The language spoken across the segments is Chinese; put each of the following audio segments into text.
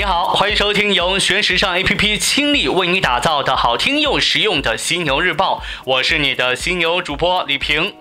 你好，欢迎收听由学时尚 APP 倾力为你打造的好听又实用的犀牛日报，我是你的犀牛主播李平。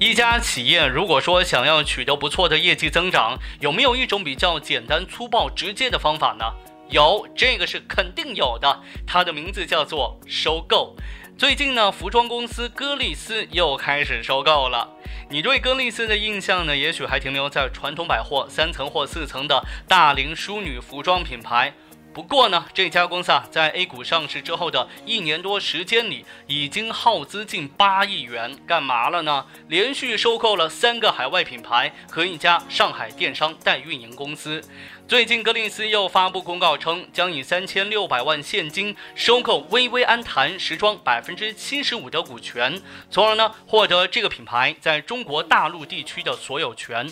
一家企业如果说想要取得不错的业绩增长，有没有一种比较简单粗暴直接的方法呢？有，这个是肯定有的，它的名字叫做收购。最近呢，服装公司歌丽斯又开始收购了。你对歌丽斯的印象呢，也许还停留在传统百货三层或四层的大龄淑女服装品牌。不过呢，这家公司啊，在 A 股上市之后的一年多时间里，已经耗资近八亿元，干嘛了呢？连续收购了三个海外品牌和一家上海电商代运营公司。最近，格林斯又发布公告称，将以三千六百万现金收购薇薇安谈时装百分之七十五的股权，从而呢，获得这个品牌在中国大陆地区的所有权。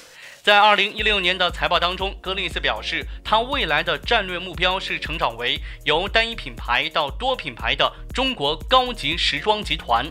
在二零一六年的财报当中，格丽斯表示，他未来的战略目标是成长为由单一品牌到多品牌的中国高级时装集团。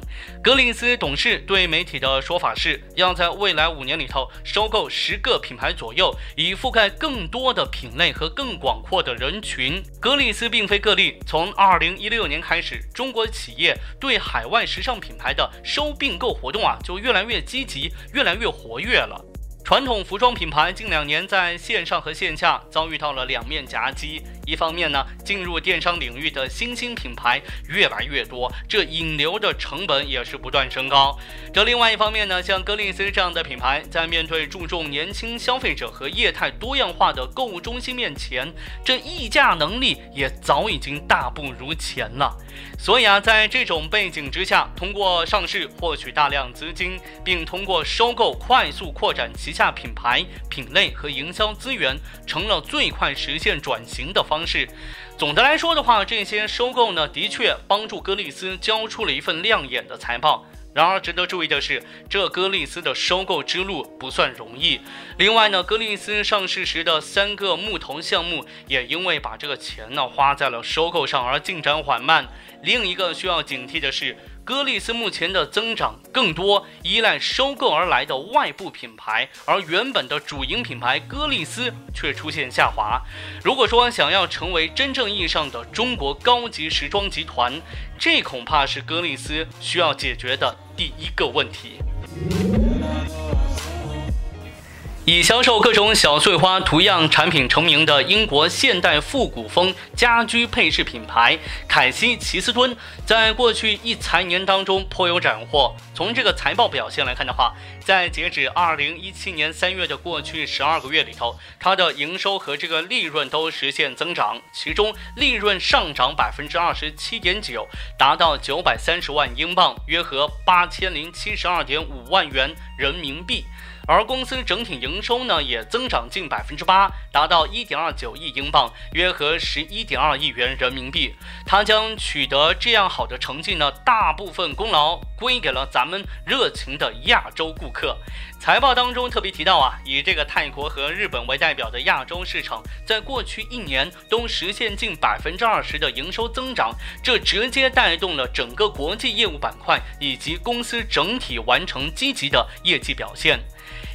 格丽斯董事对媒体的说法是，要在未来五年里头收购十个品牌左右，以覆盖更多的品类和更广阔的人群。格丽斯并非个例，从二零一六年开始，中国企业对海外时尚品牌的收并购活动啊，就越来越积极，越来越活跃了。传统服装品牌近两年在线上和线下遭遇到了两面夹击。一方面呢，进入电商领域的新兴品牌越来越多，这引流的成本也是不断升高。这另外一方面呢，像格丽丝这样的品牌，在面对注重年轻消费者和业态多样化的购物中心面前，这溢价能力也早已经大不如前了。所以啊，在这种背景之下，通过上市获取大量资金，并通过收购快速扩展旗下品牌品类和营销资源，成了最快实现转型的方是。总的来说的话，这些收购呢，的确帮助歌利斯交出了一份亮眼的财报。然而，值得注意的是，这歌利斯的收购之路不算容易。另外呢，歌利斯上市时的三个木头项目，也因为把这个钱呢花在了收购上而进展缓慢。另一个需要警惕的是。歌丽丝目前的增长更多依赖收购而来的外部品牌，而原本的主营品牌歌丽丝却出现下滑。如果说想要成为真正意义上的中国高级时装集团，这恐怕是歌丽丝需要解决的第一个问题。以销售各种小碎花图样产品成名的英国现代复古风家居配饰品牌凯西奇斯敦，在过去一财年当中颇有斩获。从这个财报表现来看的话，在截止二零一七年三月的过去十二个月里头，它的营收和这个利润都实现增长，其中利润上涨百分之二十七点九，达到九百三十万英镑，约合八千零七十二点五万元人民币。而公司整体营收呢，也增长近百分之八，达到一点二九亿英镑，约合十一点二亿元人民币。它将取得这样好的成绩呢，大部分功劳归给了咱们热情的亚洲顾。财报当中特别提到啊，以这个泰国和日本为代表的亚洲市场，在过去一年都实现近百分之二十的营收增长，这直接带动了整个国际业务板块以及公司整体完成积极的业绩表现。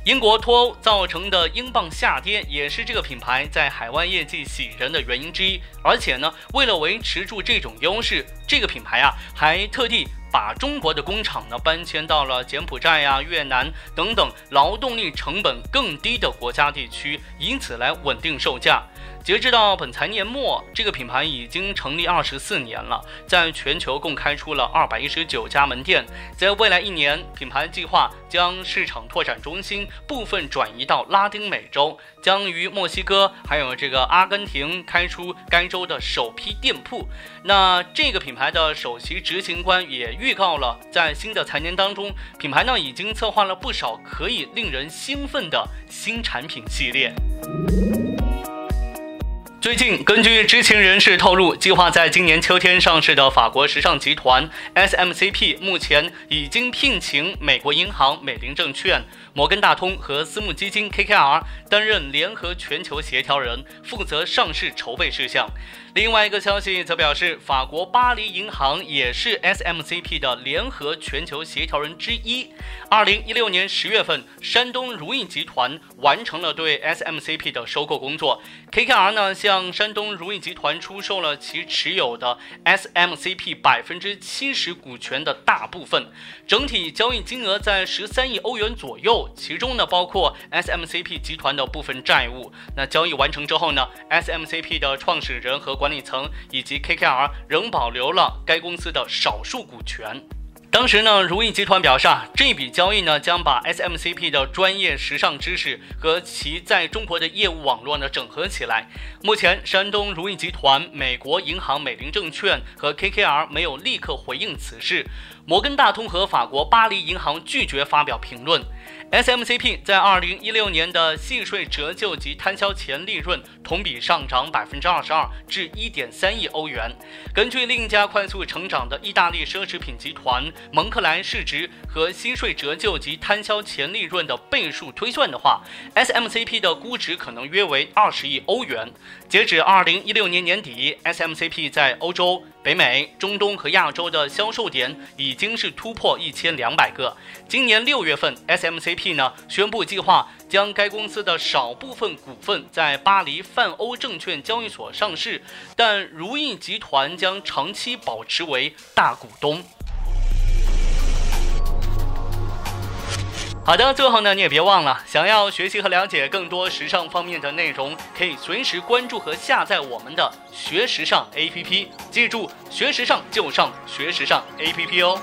英国脱欧造成的英镑下跌，也是这个品牌在海外业绩喜人的原因之一。而且呢，为了维持住这种优势，这个品牌啊，还特地把中国的工厂呢搬迁到了柬埔寨呀、越南等等劳动力成本更低的国家地区，以此来稳定售价。截止到本财年末，这个品牌已经成立二十四年了，在全球共开出了二百一十九家门店。在未来一年，品牌计划将市场拓展中心部分转移到拉丁美洲，将于墨西哥还有这个阿根廷开出该州的首批店铺。那这个品牌的首席执行官也预告了，在新的财年当中，品牌呢已经策划了不少可以令人兴奋的新产品系列。最近，根据知情人士透露，计划在今年秋天上市的法国时尚集团 SMCP，目前已经聘请美国银行美林证券、摩根大通和私募基金 KKR 担任联合全球协调人，负责上市筹备事项。另外一个消息则表示，法国巴黎银行也是 SMCP 的联合全球协调人之一。二零一六年十月份，山东如意集团完成了对 SMCP 的收购工作，KKR 呢向山东如意集团出售了其持有的 SMCP 百分之七十股权的大部分，整体交易金额在十三亿欧元左右，其中呢包括 SMCP 集团的部分债务。那交易完成之后呢，SMCP 的创始人和管管理层以及 KKR 仍保留了该公司的少数股权。当时呢，如意集团表示啊，这笔交易呢将把 SMCP 的专业时尚知识和其在中国的业务网络呢整合起来。目前，山东如意集团、美国银行美林证券和 KKR 没有立刻回应此事。摩根大通和法国巴黎银行拒绝发表评论。SMCP 在二零一六年的契税折旧及摊销前利润同比上涨百分之二十二，至一点三亿欧元。根据另一家快速成长的意大利奢侈品集团蒙克莱市值和息税折旧及摊销前利润的倍数推算的话，SMCP 的估值可能约为二十亿欧元。截止二零一六年年底，SMCP 在欧洲。北美、中东和亚洲的销售点已经是突破一千两百个。今年六月份，SMCP 呢宣布计划将该公司的少部分股份在巴黎泛欧证券交易所上市，但如意集团将长期保持为大股东。好的，最后呢，你也别忘了，想要学习和了解更多时尚方面的内容，可以随时关注和下载我们的学时尚 APP。记住，学时尚就上学时尚 APP 哦。